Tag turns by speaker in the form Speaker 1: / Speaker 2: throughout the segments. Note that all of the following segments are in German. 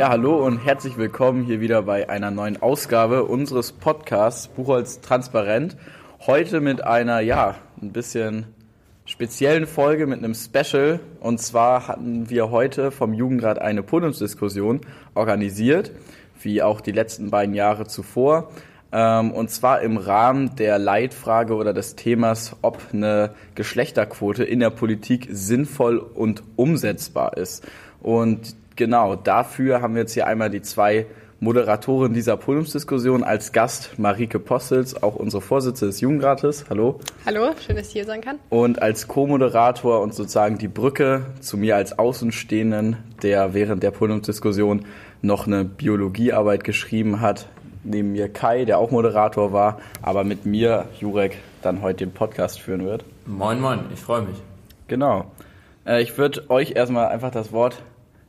Speaker 1: Ja, hallo und herzlich willkommen hier wieder bei einer neuen Ausgabe unseres Podcasts Buchholz Transparent. Heute mit einer, ja, ein bisschen speziellen Folge mit einem Special. Und zwar hatten wir heute vom Jugendrat eine Podiumsdiskussion organisiert, wie auch die letzten beiden Jahre zuvor. Ähm, und zwar im Rahmen der Leitfrage oder des Themas, ob eine Geschlechterquote in der Politik sinnvoll und umsetzbar ist. Und genau dafür haben wir jetzt hier einmal die zwei Moderatorin dieser Podiumsdiskussion als Gast Marike Postels, auch unsere Vorsitzende des Jugendrates. Hallo.
Speaker 2: Hallo, schön, dass ich hier sein kann.
Speaker 1: Und als Co-Moderator und sozusagen die Brücke zu mir als Außenstehenden, der während der Podiumsdiskussion noch eine Biologiearbeit geschrieben hat. Neben mir Kai, der auch Moderator war, aber mit mir, Jurek, dann heute den Podcast führen wird.
Speaker 3: Moin, moin, ich freue mich.
Speaker 1: Genau. Äh, ich würde euch erstmal einfach das Wort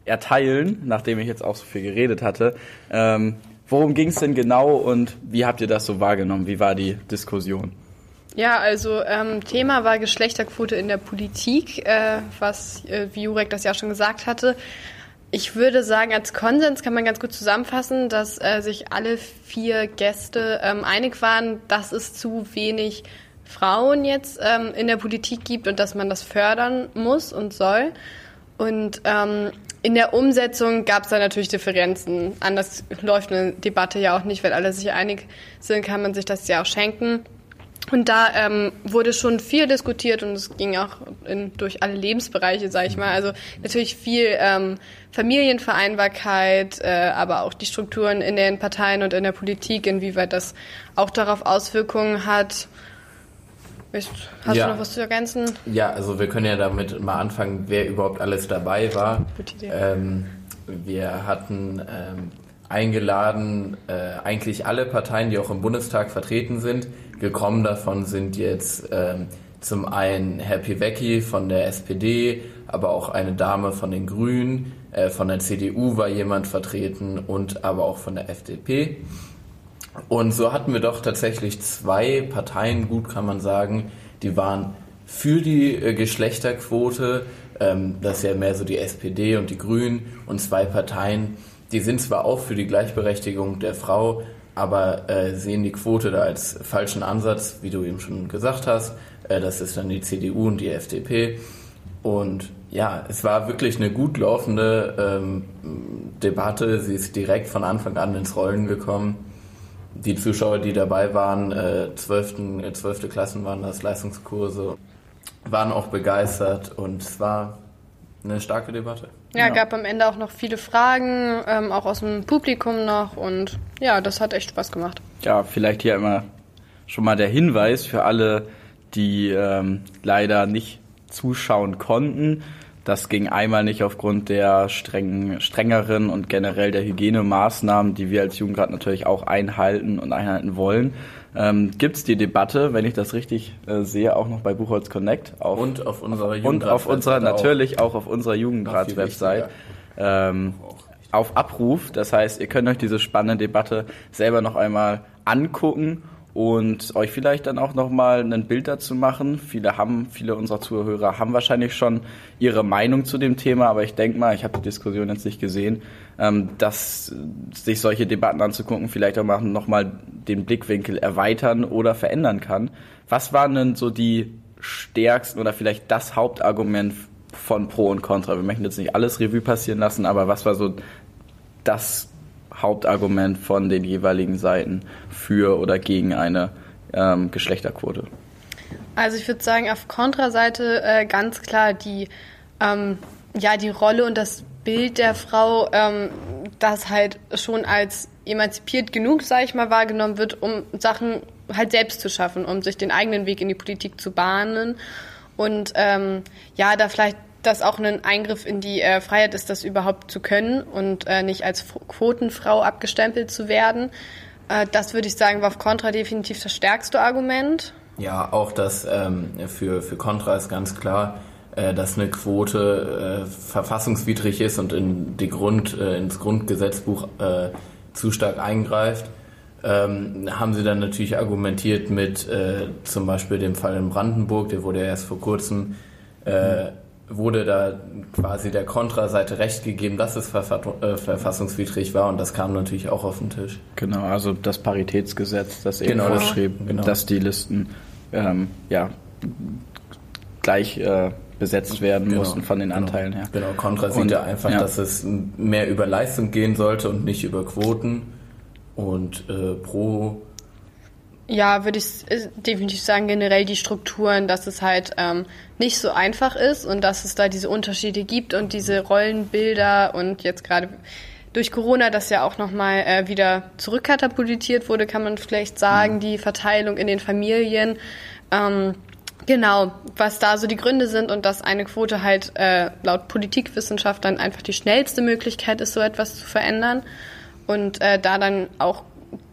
Speaker 1: erteilen, nachdem ich jetzt auch so viel geredet hatte. Ähm, worum ging es denn genau und wie habt ihr das so wahrgenommen? Wie war die Diskussion?
Speaker 2: Ja, also ähm, Thema war Geschlechterquote in der Politik, äh, was, äh, wie Jurek das ja schon gesagt hatte. Ich würde sagen, als Konsens kann man ganz gut zusammenfassen, dass äh, sich alle vier Gäste ähm, einig waren, dass es zu wenig Frauen jetzt ähm, in der Politik gibt und dass man das fördern muss und soll. Und ähm, in der Umsetzung gab es da natürlich Differenzen. Anders läuft eine Debatte ja auch nicht, wenn alle sich einig sind, kann man sich das ja auch schenken. Und da ähm, wurde schon viel diskutiert und es ging auch in, durch alle Lebensbereiche, sage ich mal. Also natürlich viel ähm, Familienvereinbarkeit, äh, aber auch die Strukturen in den Parteien und in der Politik, inwieweit das auch darauf Auswirkungen hat. Hast ja. du noch was zu ergänzen?
Speaker 3: Ja, also wir können ja damit mal anfangen, wer überhaupt alles dabei war. Gute Idee. Ähm, wir hatten ähm, eingeladen äh, eigentlich alle Parteien, die auch im Bundestag vertreten sind. Gekommen davon sind jetzt ähm, zum einen Herr Piwecki von der SPD, aber auch eine Dame von den Grünen, äh, von der CDU war jemand vertreten und aber auch von der FDP. Und so hatten wir doch tatsächlich zwei Parteien, gut kann man sagen, die waren für die äh, Geschlechterquote, ähm, das ist ja mehr so die SPD und die Grünen, und zwei Parteien, die sind zwar auch für die Gleichberechtigung der Frau, aber äh, sehen die Quote da als falschen Ansatz, wie du eben schon gesagt hast. Äh, das ist dann die CDU und die FDP. Und ja, es war wirklich eine gut laufende ähm, Debatte. Sie ist direkt von Anfang an ins Rollen gekommen die Zuschauer, die dabei waren, äh, 12. Äh, 12. Klassen waren das, Leistungskurse, waren auch begeistert und es war eine starke Debatte.
Speaker 2: Ja, genau. gab am Ende auch noch viele Fragen, ähm, auch aus dem Publikum noch und ja, das hat echt Spaß gemacht.
Speaker 1: Ja, vielleicht hier immer schon mal der Hinweis für alle, die ähm, leider nicht zuschauen konnten. Das ging einmal nicht aufgrund der strengen, strengeren und generell der Hygienemaßnahmen, die wir als Jugendrat natürlich auch einhalten und einhalten wollen. Ähm, Gibt es die Debatte, wenn ich das richtig äh, sehe, auch noch bei Buchholz Connect?
Speaker 3: Auf, und auf unserer
Speaker 1: Jugendrats Und auf unserer, natürlich auch auf unserer Jugendrats-Website. Ähm, auf Abruf. Das heißt, ihr könnt euch diese spannende Debatte selber noch einmal angucken und euch vielleicht dann auch nochmal ein Bild dazu machen. Viele haben, viele unserer Zuhörer haben wahrscheinlich schon ihre Meinung zu dem Thema, aber ich denke mal, ich habe die Diskussion jetzt nicht gesehen, ähm, dass sich solche Debatten anzugucken vielleicht auch mal nochmal den Blickwinkel erweitern oder verändern kann. Was waren denn so die stärksten oder vielleicht das Hauptargument von Pro und Contra? Wir möchten jetzt nicht alles Revue passieren lassen, aber was war so das Hauptargument von den jeweiligen Seiten für oder gegen eine ähm, Geschlechterquote?
Speaker 2: Also ich würde sagen, auf Kontraseite äh, ganz klar die, ähm, ja, die Rolle und das Bild der Frau, ähm, das halt schon als emanzipiert genug, sage ich mal, wahrgenommen wird, um Sachen halt selbst zu schaffen, um sich den eigenen Weg in die Politik zu bahnen. Und ähm, ja, da vielleicht das auch ein Eingriff in die äh, Freiheit ist, das überhaupt zu können und äh, nicht als Quotenfrau abgestempelt zu werden. Äh, das würde ich sagen, war auf Contra definitiv das stärkste Argument.
Speaker 3: Ja, auch das ähm, für, für Contra ist ganz klar, äh, dass eine Quote äh, verfassungswidrig ist und in die Grund, äh, ins Grundgesetzbuch zu stark eingreift. Ähm, haben sie dann natürlich argumentiert mit zum Beispiel dem Fall in Brandenburg, der wurde ja erst vor kurzem wurde da quasi der Kontraseite recht gegeben, dass es äh, verfassungswidrig war und das kam natürlich auch auf den Tisch.
Speaker 1: Genau, also das Paritätsgesetz, das eben genau, vorschrieb, genau. dass die Listen ähm, ja, gleich äh, besetzt werden genau, mussten von den genau. Anteilen her.
Speaker 3: Genau, Kontra sieht ja einfach, ja. dass es mehr über Leistung gehen sollte und nicht über Quoten und äh, pro
Speaker 2: ja, würde ich äh, definitiv sagen, generell die Strukturen, dass es halt ähm, nicht so einfach ist und dass es da diese Unterschiede gibt und diese Rollenbilder und jetzt gerade durch Corona, das ja auch nochmal äh, wieder zurückkatapultiert wurde, kann man vielleicht sagen, mhm. die Verteilung in den Familien. Ähm, genau, was da so die Gründe sind und dass eine Quote halt äh, laut Politikwissenschaftlern einfach die schnellste Möglichkeit ist, so etwas zu verändern. Und äh, da dann auch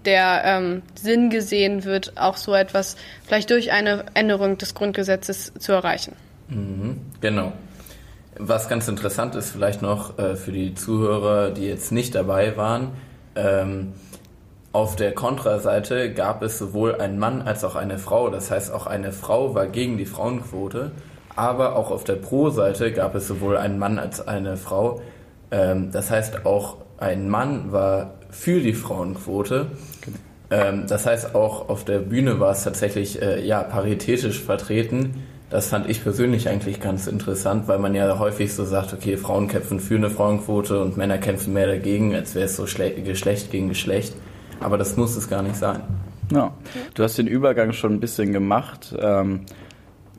Speaker 2: der ähm, Sinn gesehen wird, auch so etwas vielleicht durch eine Änderung des Grundgesetzes zu erreichen.
Speaker 3: Mhm, genau. Was ganz interessant ist vielleicht noch äh, für die Zuhörer, die jetzt nicht dabei waren, ähm, auf der Kontraseite gab es sowohl einen Mann als auch eine Frau. Das heißt, auch eine Frau war gegen die Frauenquote. Aber auch auf der Pro-Seite gab es sowohl einen Mann als eine Frau. Ähm, das heißt, auch ein Mann war für die Frauenquote. Ähm, das heißt, auch auf der Bühne war es tatsächlich äh, ja, paritätisch vertreten. Das fand ich persönlich eigentlich ganz interessant, weil man ja häufig so sagt, okay, Frauen kämpfen für eine Frauenquote und Männer kämpfen mehr dagegen, als wäre es so Geschlecht gegen Geschlecht. Aber das muss es gar nicht sein.
Speaker 1: Ja, du hast den Übergang schon ein bisschen gemacht. Ähm,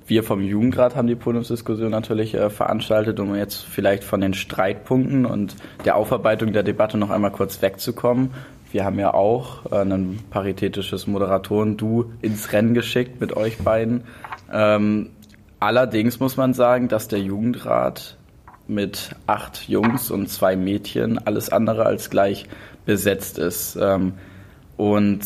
Speaker 1: wir vom Jugendrat haben die Podiumsdiskussion natürlich äh, veranstaltet, um jetzt vielleicht von den Streitpunkten und der Aufarbeitung der Debatte noch einmal kurz wegzukommen. Wir haben ja auch äh, ein paritätisches Moderatoren-Du ins Rennen geschickt mit euch beiden. Ähm, allerdings muss man sagen, dass der Jugendrat mit acht Jungs und zwei Mädchen alles andere als gleich besetzt ist. Ähm, und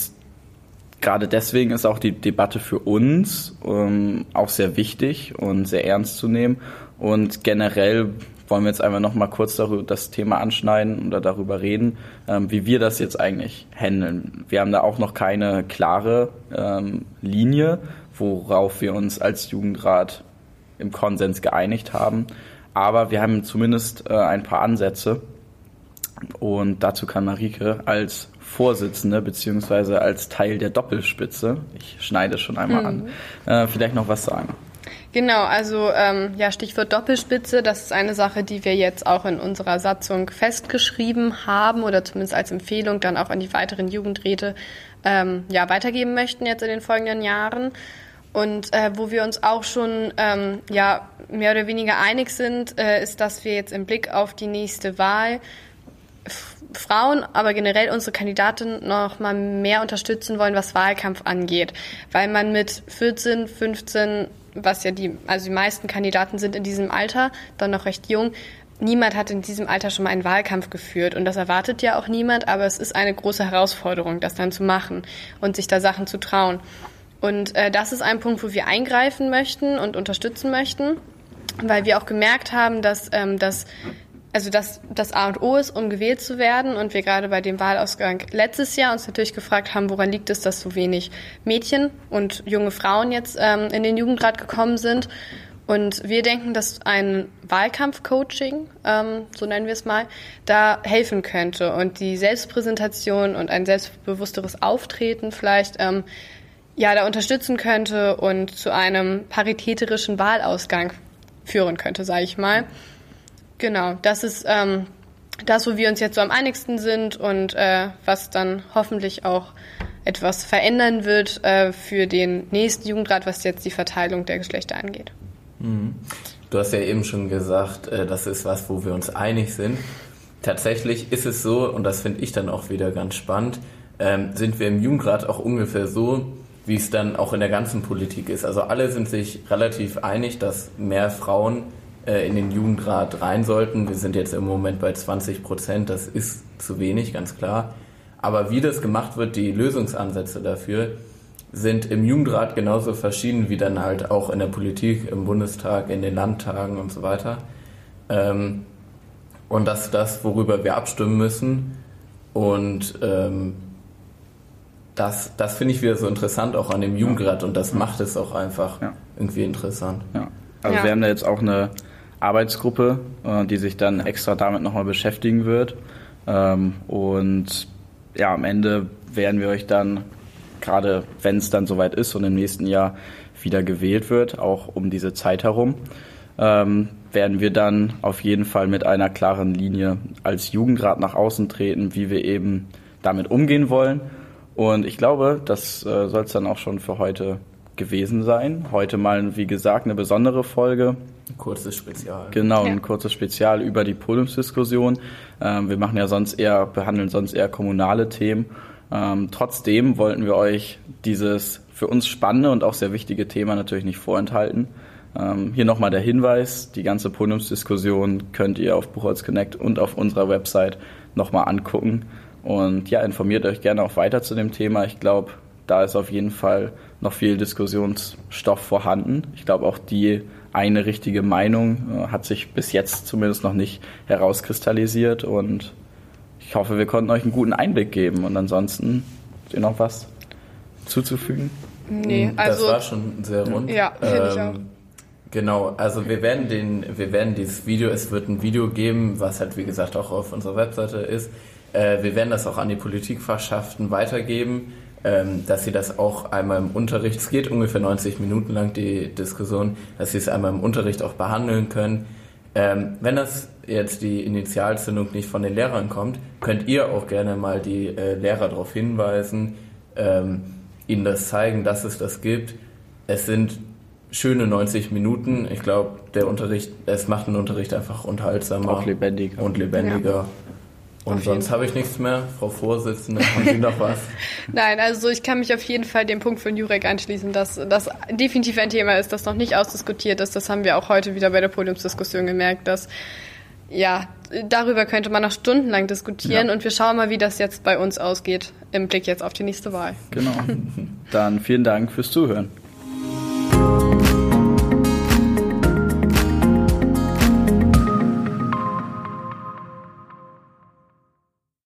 Speaker 1: gerade deswegen ist auch die Debatte für uns ähm, auch sehr wichtig und sehr ernst zu nehmen. Und generell wollen wir jetzt einfach noch mal kurz darüber das Thema anschneiden oder darüber reden, ähm, wie wir das jetzt eigentlich handeln. Wir haben da auch noch keine klare ähm, Linie, worauf wir uns als Jugendrat im Konsens geeinigt haben. Aber wir haben zumindest äh, ein paar Ansätze. Und dazu kann Marike als Vorsitzende beziehungsweise als Teil der Doppelspitze, ich schneide schon einmal mhm. an, äh, vielleicht noch was sagen.
Speaker 2: Genau, also ähm, ja, Stichwort Doppelspitze, das ist eine Sache, die wir jetzt auch in unserer Satzung festgeschrieben haben oder zumindest als Empfehlung dann auch an die weiteren Jugendräte ähm, ja, weitergeben möchten jetzt in den folgenden Jahren. Und äh, wo wir uns auch schon ähm, ja, mehr oder weniger einig sind, äh, ist, dass wir jetzt im Blick auf die nächste Wahl Frauen, aber generell unsere Kandidaten noch mal mehr unterstützen wollen, was Wahlkampf angeht, weil man mit 14, 15, was ja die, also die meisten Kandidaten sind in diesem Alter, dann noch recht jung, niemand hat in diesem Alter schon mal einen Wahlkampf geführt und das erwartet ja auch niemand, aber es ist eine große Herausforderung, das dann zu machen und sich da Sachen zu trauen. Und äh, das ist ein Punkt, wo wir eingreifen möchten und unterstützen möchten, weil wir auch gemerkt haben, dass ähm, das also dass das A und O ist, um gewählt zu werden und wir gerade bei dem Wahlausgang letztes Jahr uns natürlich gefragt haben, woran liegt es, dass so wenig Mädchen und junge Frauen jetzt ähm, in den Jugendrat gekommen sind. Und wir denken, dass ein Wahlkampfcoaching, ähm, so nennen wir es mal, da helfen könnte und die Selbstpräsentation und ein selbstbewussteres Auftreten vielleicht ähm, ja da unterstützen könnte und zu einem paritätischen Wahlausgang führen könnte, sage ich mal. Genau, das ist ähm, das, wo wir uns jetzt so am einigsten sind und äh, was dann hoffentlich auch etwas verändern wird äh, für den nächsten Jugendrat, was jetzt die Verteilung der Geschlechter angeht.
Speaker 3: Mhm. Du hast ja eben schon gesagt, äh, das ist was, wo wir uns einig sind. Tatsächlich ist es so, und das finde ich dann auch wieder ganz spannend, ähm, sind wir im Jugendrat auch ungefähr so, wie es dann auch in der ganzen Politik ist. Also alle sind sich relativ einig, dass mehr Frauen äh, in den Jugendrat rein sollten. Wir sind jetzt im Moment bei 20 Prozent, das ist zu wenig, ganz klar. Aber wie das gemacht wird, die Lösungsansätze dafür, sind im Jugendrat genauso verschieden wie dann halt auch in der Politik, im Bundestag, in den Landtagen und so weiter. Ähm, und das ist das, worüber wir abstimmen müssen. Und ähm, das, das finde ich wieder so interessant auch an dem Jugendrat und das macht es auch einfach ja. irgendwie interessant.
Speaker 1: Ja. Also ja. wir haben da jetzt auch eine Arbeitsgruppe, äh, die sich dann extra damit nochmal beschäftigen wird. Ähm, und ja, am Ende werden wir euch dann, gerade wenn es dann soweit ist und im nächsten Jahr wieder gewählt wird, auch um diese Zeit herum, ähm, werden wir dann auf jeden Fall mit einer klaren Linie als Jugendrat nach außen treten, wie wir eben damit umgehen wollen. Und ich glaube, das äh, soll es dann auch schon für heute gewesen sein. Heute mal, wie gesagt, eine besondere Folge.
Speaker 3: Ein kurzes Spezial.
Speaker 1: Genau, ja. ein kurzes Spezial über die Podiumsdiskussion. Ähm, wir machen ja sonst eher, behandeln sonst eher kommunale Themen. Ähm, trotzdem wollten wir euch dieses für uns spannende und auch sehr wichtige Thema natürlich nicht vorenthalten. Ähm, hier nochmal der Hinweis, die ganze Podiumsdiskussion könnt ihr auf Buchholz Connect und auf unserer Website nochmal angucken. Und ja, informiert euch gerne auch weiter zu dem Thema. Ich glaube, da ist auf jeden Fall noch viel Diskussionsstoff vorhanden. Ich glaube, auch die eine richtige Meinung äh, hat sich bis jetzt zumindest noch nicht herauskristallisiert und ich hoffe, wir konnten euch einen guten Einblick geben und ansonsten habt ihr noch was zuzufügen?
Speaker 2: Nee, also.
Speaker 3: Das war schon sehr rund.
Speaker 2: Ja, finde ähm, ich auch.
Speaker 3: Genau, also wir werden den, wir werden dieses Video, es wird ein Video geben, was halt wie gesagt auch auf unserer Webseite ist. Äh, wir werden das auch an die Politikfachschaften weitergeben, ähm, dass sie das auch einmal im Unterricht, es geht ungefähr 90 Minuten lang die Diskussion, dass sie es einmal im Unterricht auch behandeln können. Ähm, wenn das jetzt die Initialzündung nicht von den Lehrern kommt, könnt ihr auch gerne mal die äh, Lehrer darauf hinweisen, ähm, ihnen das zeigen, dass es das gibt. Es sind schöne 90 Minuten. Ich glaube, der Unterricht, es macht den Unterricht einfach unterhaltsamer.
Speaker 1: Auch lebendiger.
Speaker 3: Und lebendiger. Ja. Und auf sonst habe ich nichts mehr. Frau Vorsitzende, haben Sie noch was?
Speaker 2: Nein, also ich kann mich auf jeden Fall dem Punkt von Jurek anschließen, dass das definitiv ein Thema ist, das noch nicht ausdiskutiert ist. Das haben wir auch heute wieder bei der Podiumsdiskussion gemerkt, dass ja, darüber könnte man noch stundenlang diskutieren ja. und wir schauen mal, wie das jetzt bei uns ausgeht im Blick jetzt auf die nächste Wahl.
Speaker 1: Genau. Dann vielen Dank fürs Zuhören.